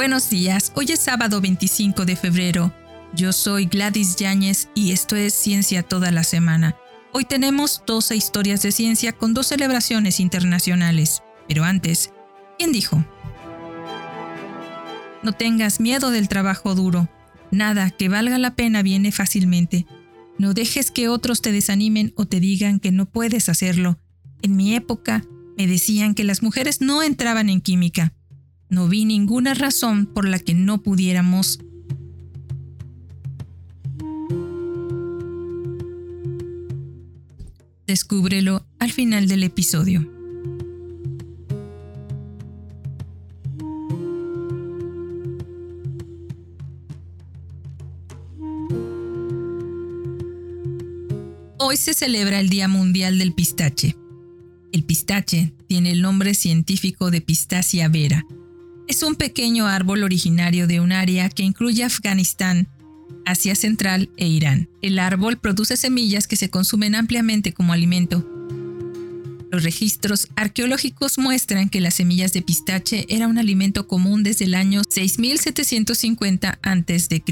Buenos días, hoy es sábado 25 de febrero. Yo soy Gladys Yáñez y esto es Ciencia toda la semana. Hoy tenemos 12 historias de ciencia con dos celebraciones internacionales. Pero antes, ¿quién dijo? No tengas miedo del trabajo duro. Nada que valga la pena viene fácilmente. No dejes que otros te desanimen o te digan que no puedes hacerlo. En mi época me decían que las mujeres no entraban en química. No vi ninguna razón por la que no pudiéramos. Descúbrelo al final del episodio. Hoy se celebra el Día Mundial del Pistache. El pistache tiene el nombre científico de Pistacia vera, es un pequeño árbol originario de un área que incluye Afganistán, Asia Central e Irán. El árbol produce semillas que se consumen ampliamente como alimento. Los registros arqueológicos muestran que las semillas de pistache era un alimento común desde el año 6750 a.C.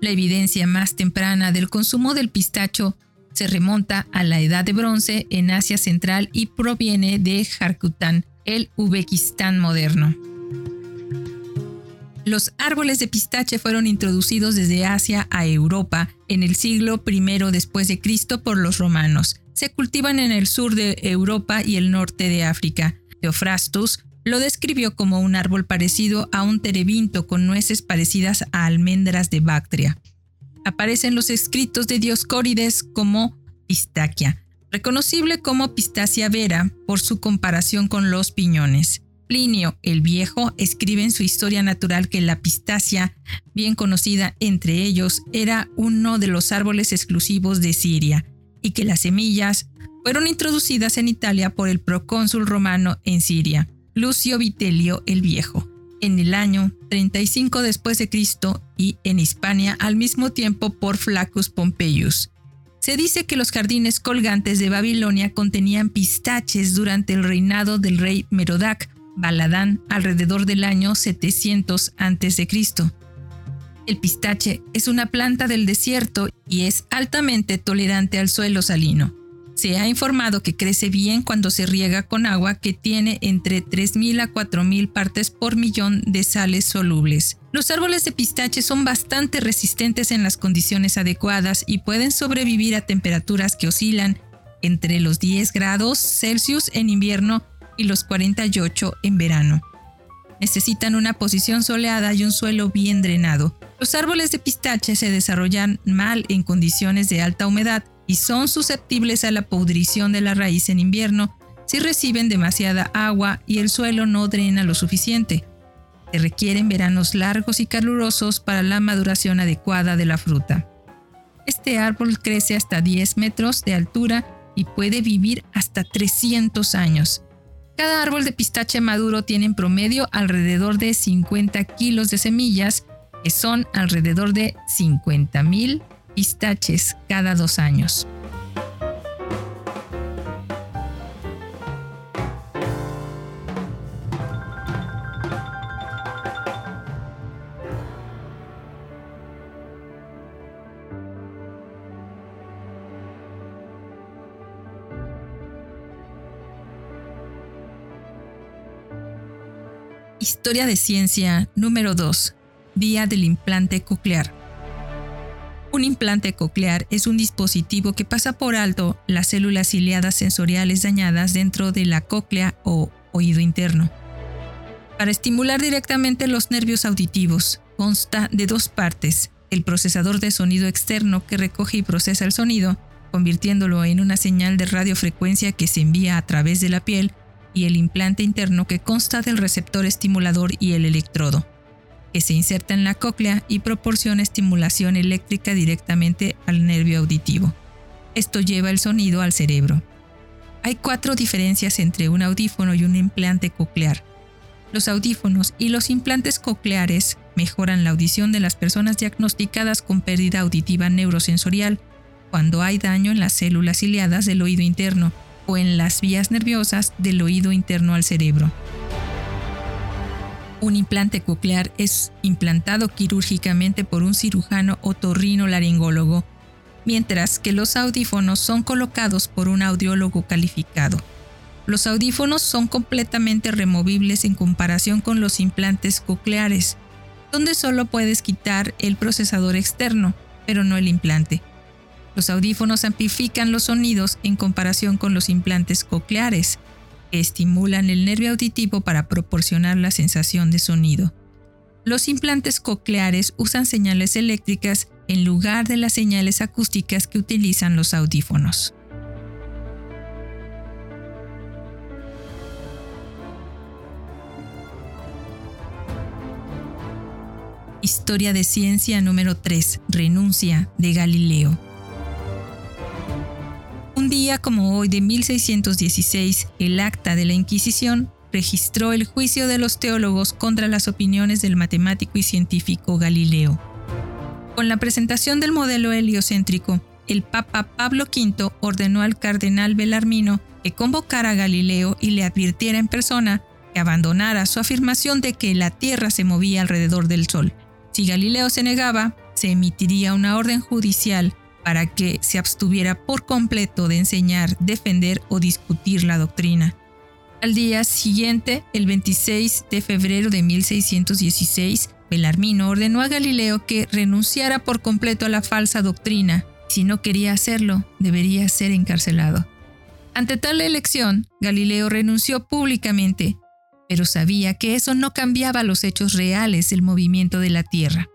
La evidencia más temprana del consumo del pistacho se remonta a la Edad de Bronce en Asia Central y proviene de Jarkután, el Uzbekistán moderno. Los árboles de pistache fueron introducidos desde Asia a Europa en el siglo I después de Cristo por los romanos. Se cultivan en el sur de Europa y el norte de África. Theophrastus lo describió como un árbol parecido a un terebinto con nueces parecidas a almendras de Bactria. Aparecen los escritos de Dioscórides como pistaquia, reconocible como pistacia vera por su comparación con los piñones. Plinio el Viejo escribe en su historia natural que la pistacia, bien conocida entre ellos, era uno de los árboles exclusivos de Siria y que las semillas fueron introducidas en Italia por el procónsul romano en Siria, Lucio Vitelio el Viejo, en el año 35 después de Cristo y en Hispania al mismo tiempo por Flaccus Pompeius. Se dice que los jardines colgantes de Babilonia contenían pistaches durante el reinado del rey Merodac, Baladán alrededor del año 700 a.C. El pistache es una planta del desierto y es altamente tolerante al suelo salino. Se ha informado que crece bien cuando se riega con agua que tiene entre 3.000 a 4.000 partes por millón de sales solubles. Los árboles de pistache son bastante resistentes en las condiciones adecuadas y pueden sobrevivir a temperaturas que oscilan entre los 10 grados Celsius en invierno y los 48 en verano. Necesitan una posición soleada y un suelo bien drenado. Los árboles de pistache se desarrollan mal en condiciones de alta humedad y son susceptibles a la pudrición de la raíz en invierno si reciben demasiada agua y el suelo no drena lo suficiente. Se requieren veranos largos y calurosos para la maduración adecuada de la fruta. Este árbol crece hasta 10 metros de altura y puede vivir hasta 300 años. Cada árbol de pistache maduro tiene en promedio alrededor de 50 kilos de semillas, que son alrededor de 50.000 pistaches cada dos años. Historia de ciencia número 2. Día del implante coclear. Un implante coclear es un dispositivo que pasa por alto las células ciliadas sensoriales dañadas dentro de la cóclea o oído interno. Para estimular directamente los nervios auditivos, consta de dos partes, el procesador de sonido externo que recoge y procesa el sonido, convirtiéndolo en una señal de radiofrecuencia que se envía a través de la piel y el implante interno que consta del receptor estimulador y el electrodo, que se inserta en la cóclea y proporciona estimulación eléctrica directamente al nervio auditivo. Esto lleva el sonido al cerebro. Hay cuatro diferencias entre un audífono y un implante coclear. Los audífonos y los implantes cocleares mejoran la audición de las personas diagnosticadas con pérdida auditiva neurosensorial cuando hay daño en las células ciliadas del oído interno o en las vías nerviosas del oído interno al cerebro. Un implante coclear es implantado quirúrgicamente por un cirujano otorrino laringólogo, mientras que los audífonos son colocados por un audiólogo calificado. Los audífonos son completamente removibles en comparación con los implantes cocleares, donde solo puedes quitar el procesador externo, pero no el implante. Los audífonos amplifican los sonidos en comparación con los implantes cocleares, que estimulan el nervio auditivo para proporcionar la sensación de sonido. Los implantes cocleares usan señales eléctricas en lugar de las señales acústicas que utilizan los audífonos. Historia de ciencia número 3. Renuncia de Galileo. Como hoy de 1616, el acta de la Inquisición registró el juicio de los teólogos contra las opiniones del matemático y científico Galileo. Con la presentación del modelo heliocéntrico, el Papa Pablo V ordenó al cardenal Belarmino que convocara a Galileo y le advirtiera en persona que abandonara su afirmación de que la Tierra se movía alrededor del Sol si Galileo se negaba, se emitiría una orden judicial para que se abstuviera por completo de enseñar, defender o discutir la doctrina. Al día siguiente, el 26 de febrero de 1616, Belarmino ordenó a Galileo que renunciara por completo a la falsa doctrina. Si no quería hacerlo, debería ser encarcelado. Ante tal elección, Galileo renunció públicamente, pero sabía que eso no cambiaba los hechos reales del movimiento de la Tierra.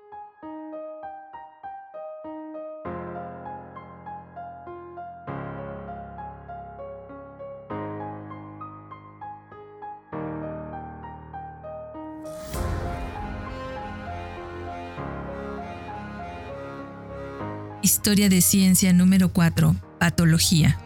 Historia de ciencia número 4. Patología.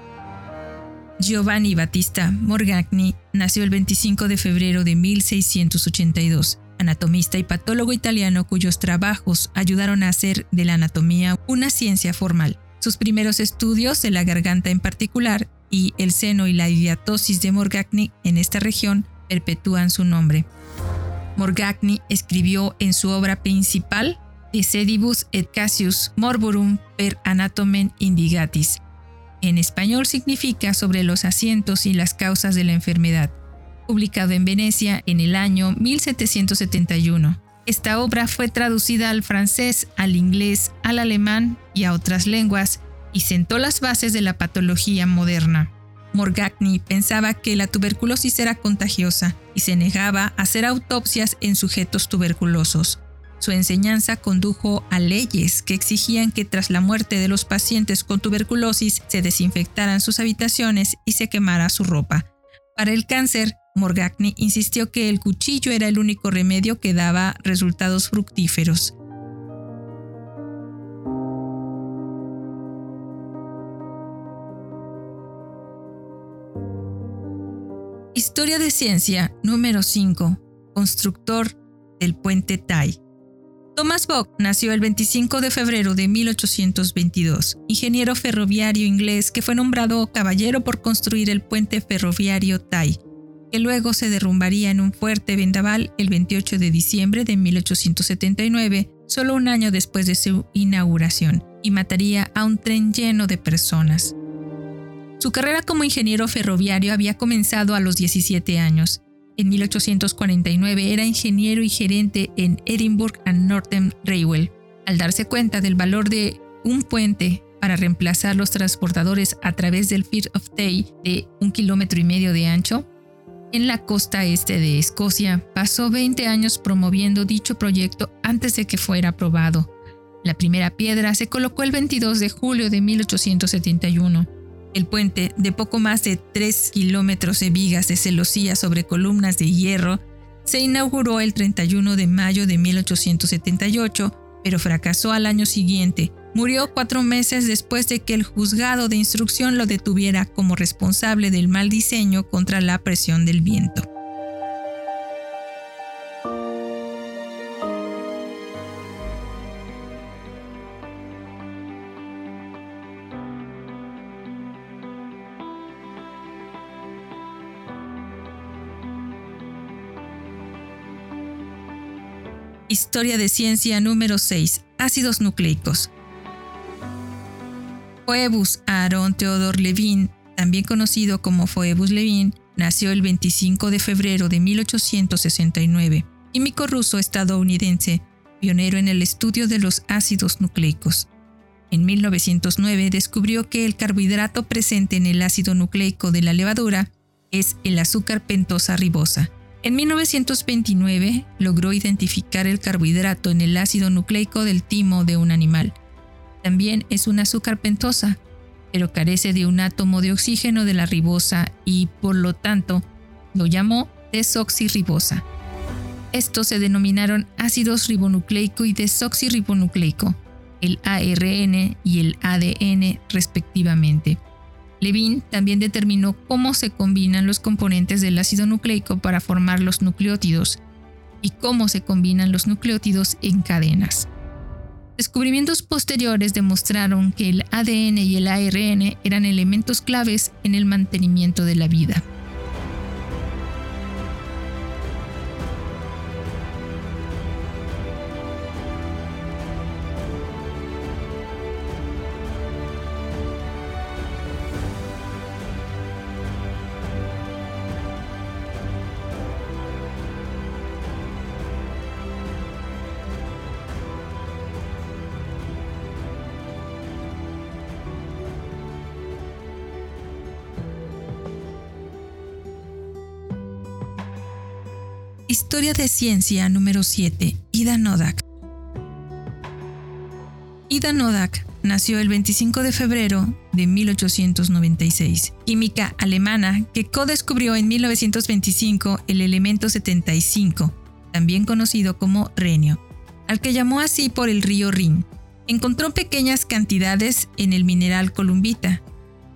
Giovanni Battista Morgagni nació el 25 de febrero de 1682, anatomista y patólogo italiano cuyos trabajos ayudaron a hacer de la anatomía una ciencia formal. Sus primeros estudios de la garganta en particular y el seno y la idiatosis de Morgagni en esta región perpetúan su nombre. Morgagni escribió en su obra principal sedibus et casius morborum per anatomen indigatis, en español significa sobre los asientos y las causas de la enfermedad, publicado en Venecia en el año 1771. Esta obra fue traducida al francés, al inglés, al alemán y a otras lenguas y sentó las bases de la patología moderna. Morgagni pensaba que la tuberculosis era contagiosa y se negaba a hacer autopsias en sujetos tuberculosos. Su enseñanza condujo a leyes que exigían que tras la muerte de los pacientes con tuberculosis se desinfectaran sus habitaciones y se quemara su ropa. Para el cáncer, Morgagni insistió que el cuchillo era el único remedio que daba resultados fructíferos. Historia de ciencia número 5. Constructor del puente Tai. Thomas Bock nació el 25 de febrero de 1822, ingeniero ferroviario inglés que fue nombrado caballero por construir el puente ferroviario Tai, que luego se derrumbaría en un fuerte vendaval el 28 de diciembre de 1879, solo un año después de su inauguración, y mataría a un tren lleno de personas. Su carrera como ingeniero ferroviario había comenzado a los 17 años en 1849 era ingeniero y gerente en Edinburgh and Northern Railway. Al darse cuenta del valor de un puente para reemplazar los transportadores a través del Firth of Tay de un kilómetro y medio de ancho, en la costa este de Escocia, pasó 20 años promoviendo dicho proyecto antes de que fuera aprobado. La primera piedra se colocó el 22 de julio de 1871 el puente, de poco más de 3 kilómetros de vigas de celosía sobre columnas de hierro, se inauguró el 31 de mayo de 1878, pero fracasó al año siguiente. Murió cuatro meses después de que el juzgado de instrucción lo detuviera como responsable del mal diseño contra la presión del viento. Historia de ciencia número 6. Ácidos nucleicos. Phoebus Aaron Theodor Levin, también conocido como Phoebus Levin, nació el 25 de febrero de 1869, químico ruso estadounidense, pionero en el estudio de los ácidos nucleicos. En 1909 descubrió que el carbohidrato presente en el ácido nucleico de la levadura es el azúcar pentosa ribosa, en 1929 logró identificar el carbohidrato en el ácido nucleico del timo de un animal. También es una azúcar pentosa, pero carece de un átomo de oxígeno de la ribosa y, por lo tanto, lo llamó desoxirribosa. Estos se denominaron ácidos ribonucleico y desoxirribonucleico, el ARN y el ADN respectivamente. Levin también determinó cómo se combinan los componentes del ácido nucleico para formar los nucleótidos y cómo se combinan los nucleótidos en cadenas. Descubrimientos posteriores demostraron que el ADN y el ARN eran elementos claves en el mantenimiento de la vida. Historia de ciencia número 7. Ida Nodak. Ida Nodak nació el 25 de febrero de 1896, química alemana que co-descubrió en 1925 el elemento 75, también conocido como renio, al que llamó así por el río Rin. Encontró pequeñas cantidades en el mineral columbita.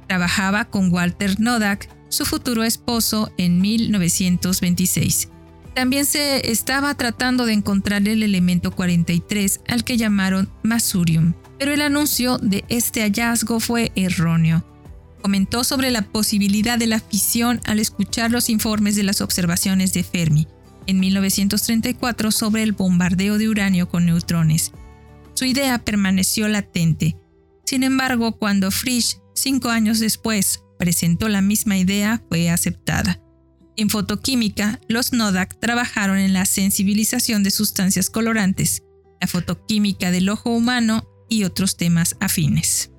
Trabajaba con Walter Nodak, su futuro esposo, en 1926 también se estaba tratando de encontrar el elemento 43 al que llamaron Masurium, pero el anuncio de este hallazgo fue erróneo. Comentó sobre la posibilidad de la fisión al escuchar los informes de las observaciones de Fermi en 1934 sobre el bombardeo de uranio con neutrones. Su idea permaneció latente. Sin embargo, cuando Frisch, cinco años después, presentó la misma idea, fue aceptada. En fotoquímica, los Nodak trabajaron en la sensibilización de sustancias colorantes, la fotoquímica del ojo humano y otros temas afines.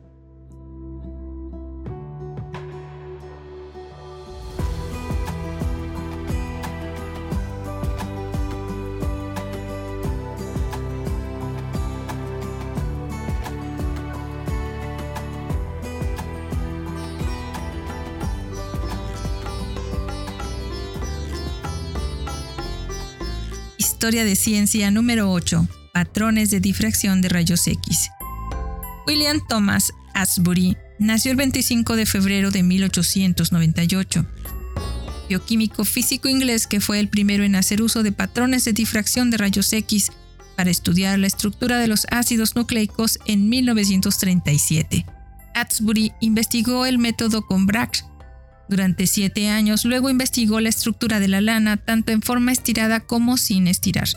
Historia de Ciencia número 8. Patrones de difracción de rayos X. William Thomas Asbury nació el 25 de febrero de 1898. Bioquímico físico inglés que fue el primero en hacer uso de patrones de difracción de rayos X para estudiar la estructura de los ácidos nucleicos en 1937. Asbury investigó el método con Bragg durante siete años luego investigó la estructura de la lana tanto en forma estirada como sin estirar.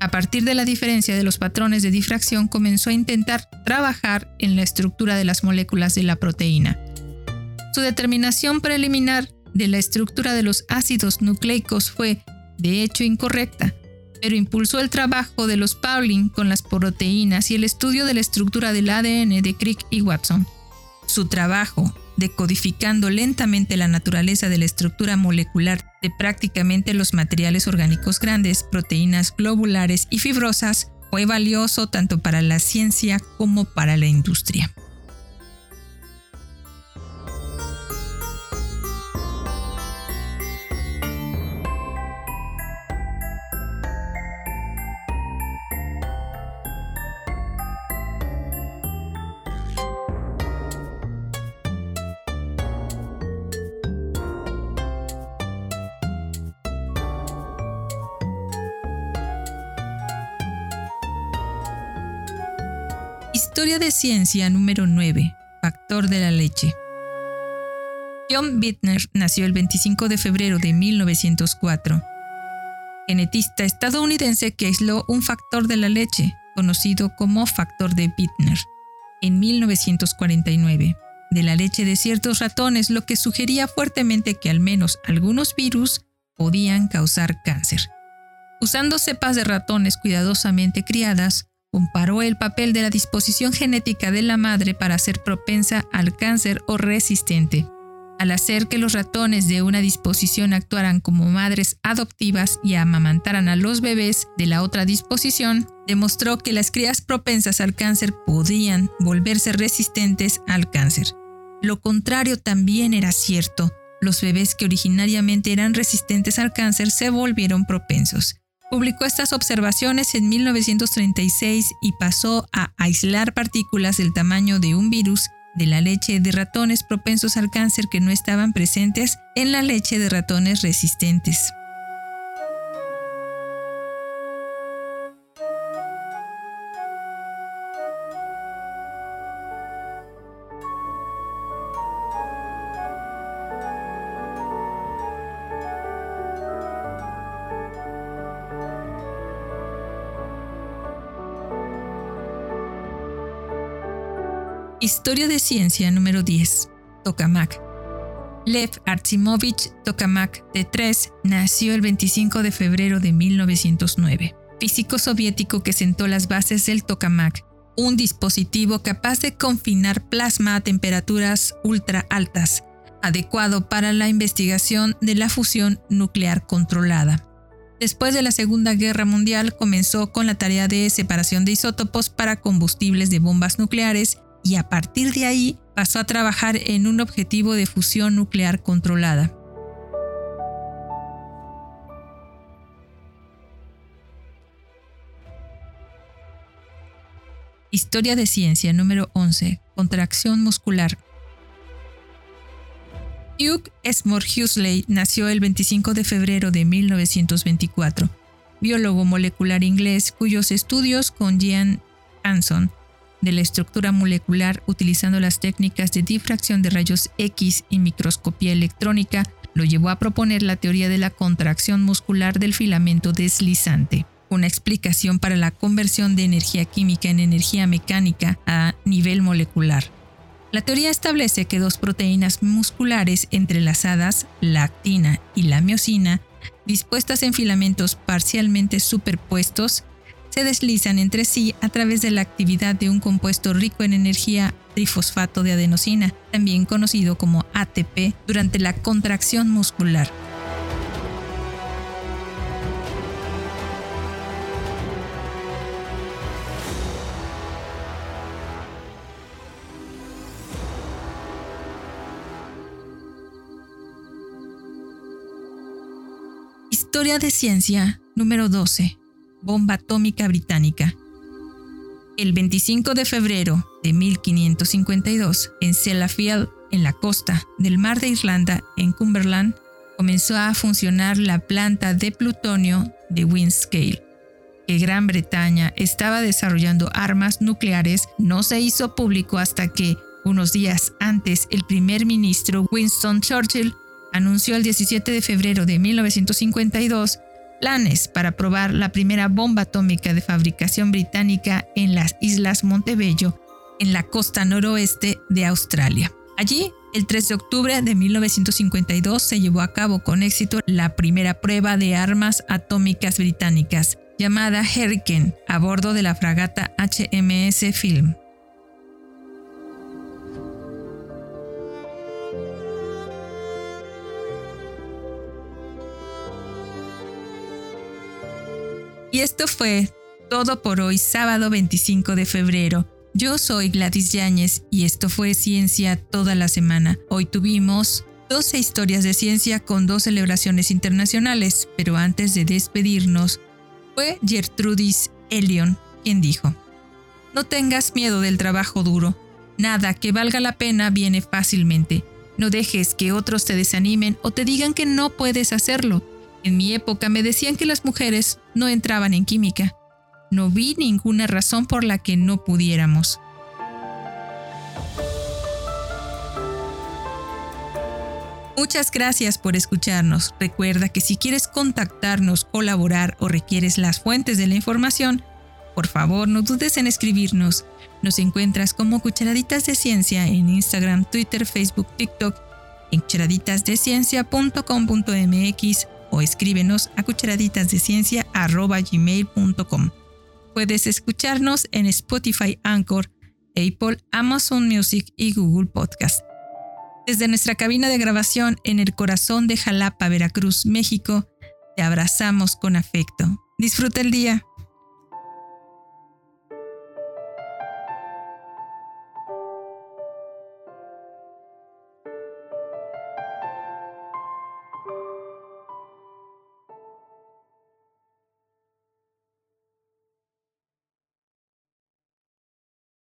A partir de la diferencia de los patrones de difracción comenzó a intentar trabajar en la estructura de las moléculas de la proteína. Su determinación preliminar de la estructura de los ácidos nucleicos fue, de hecho, incorrecta, pero impulsó el trabajo de los Pauling con las proteínas y el estudio de la estructura del ADN de Crick y Watson. Su trabajo, decodificando lentamente la naturaleza de la estructura molecular de prácticamente los materiales orgánicos grandes, proteínas globulares y fibrosas, fue valioso tanto para la ciencia como para la industria. Ciencia número 9. Factor de la leche. John Bittner nació el 25 de febrero de 1904. genetista estadounidense que aisló un factor de la leche, conocido como factor de Bittner, en 1949, de la leche de ciertos ratones, lo que sugería fuertemente que al menos algunos virus podían causar cáncer. Usando cepas de ratones cuidadosamente criadas, comparó el papel de la disposición genética de la madre para ser propensa al cáncer o resistente. Al hacer que los ratones de una disposición actuaran como madres adoptivas y amamantaran a los bebés de la otra disposición, demostró que las crías propensas al cáncer podían volverse resistentes al cáncer. Lo contrario también era cierto. Los bebés que originariamente eran resistentes al cáncer se volvieron propensos. Publicó estas observaciones en 1936 y pasó a aislar partículas del tamaño de un virus de la leche de ratones propensos al cáncer que no estaban presentes en la leche de ratones resistentes. Historia de ciencia número 10. Tokamak. Lev Artsimovich Tokamak de 3 nació el 25 de febrero de 1909. Físico soviético que sentó las bases del tokamak, un dispositivo capaz de confinar plasma a temperaturas ultra altas, adecuado para la investigación de la fusión nuclear controlada. Después de la Segunda Guerra Mundial comenzó con la tarea de separación de isótopos para combustibles de bombas nucleares y a partir de ahí pasó a trabajar en un objetivo de fusión nuclear controlada. Historia de ciencia número 11. Contracción muscular. Hugh Esmore nació el 25 de febrero de 1924, biólogo molecular inglés cuyos estudios con Jean Hanson de la estructura molecular utilizando las técnicas de difracción de rayos X y microscopía electrónica lo llevó a proponer la teoría de la contracción muscular del filamento deslizante, una explicación para la conversión de energía química en energía mecánica a nivel molecular. La teoría establece que dos proteínas musculares entrelazadas, la actina y la miosina, dispuestas en filamentos parcialmente superpuestos, se deslizan entre sí a través de la actividad de un compuesto rico en energía trifosfato de adenosina, también conocido como ATP, durante la contracción muscular. Historia de ciencia número 12 bomba atómica británica. El 25 de febrero de 1552, en Sellafield, en la costa del mar de Irlanda, en Cumberland, comenzó a funcionar la planta de plutonio de Windscale. Que Gran Bretaña estaba desarrollando armas nucleares no se hizo público hasta que, unos días antes, el primer ministro Winston Churchill anunció el 17 de febrero de 1952 planes para probar la primera bomba atómica de fabricación británica en las Islas Montebello, en la costa noroeste de Australia. Allí, el 3 de octubre de 1952 se llevó a cabo con éxito la primera prueba de armas atómicas británicas, llamada Hurricane, a bordo de la fragata HMS Film. Y esto fue todo por hoy, sábado 25 de febrero. Yo soy Gladys Yáñez y esto fue Ciencia toda la semana. Hoy tuvimos 12 historias de ciencia con dos celebraciones internacionales, pero antes de despedirnos, fue Gertrudis Elion quien dijo, No tengas miedo del trabajo duro, nada que valga la pena viene fácilmente. No dejes que otros te desanimen o te digan que no puedes hacerlo. En mi época me decían que las mujeres no entraban en química. No vi ninguna razón por la que no pudiéramos. Muchas gracias por escucharnos. Recuerda que si quieres contactarnos, colaborar o requieres las fuentes de la información, por favor no dudes en escribirnos. Nos encuentras como Cucharaditas de Ciencia en Instagram, Twitter, Facebook, TikTok, en cucharaditasdeciencia.com.mx o escríbenos a cucharaditasdeciencia.gmail.com. Puedes escucharnos en Spotify Anchor, Apple, Amazon Music y Google Podcast. Desde nuestra cabina de grabación en el corazón de Jalapa, Veracruz, México, te abrazamos con afecto. Disfruta el día.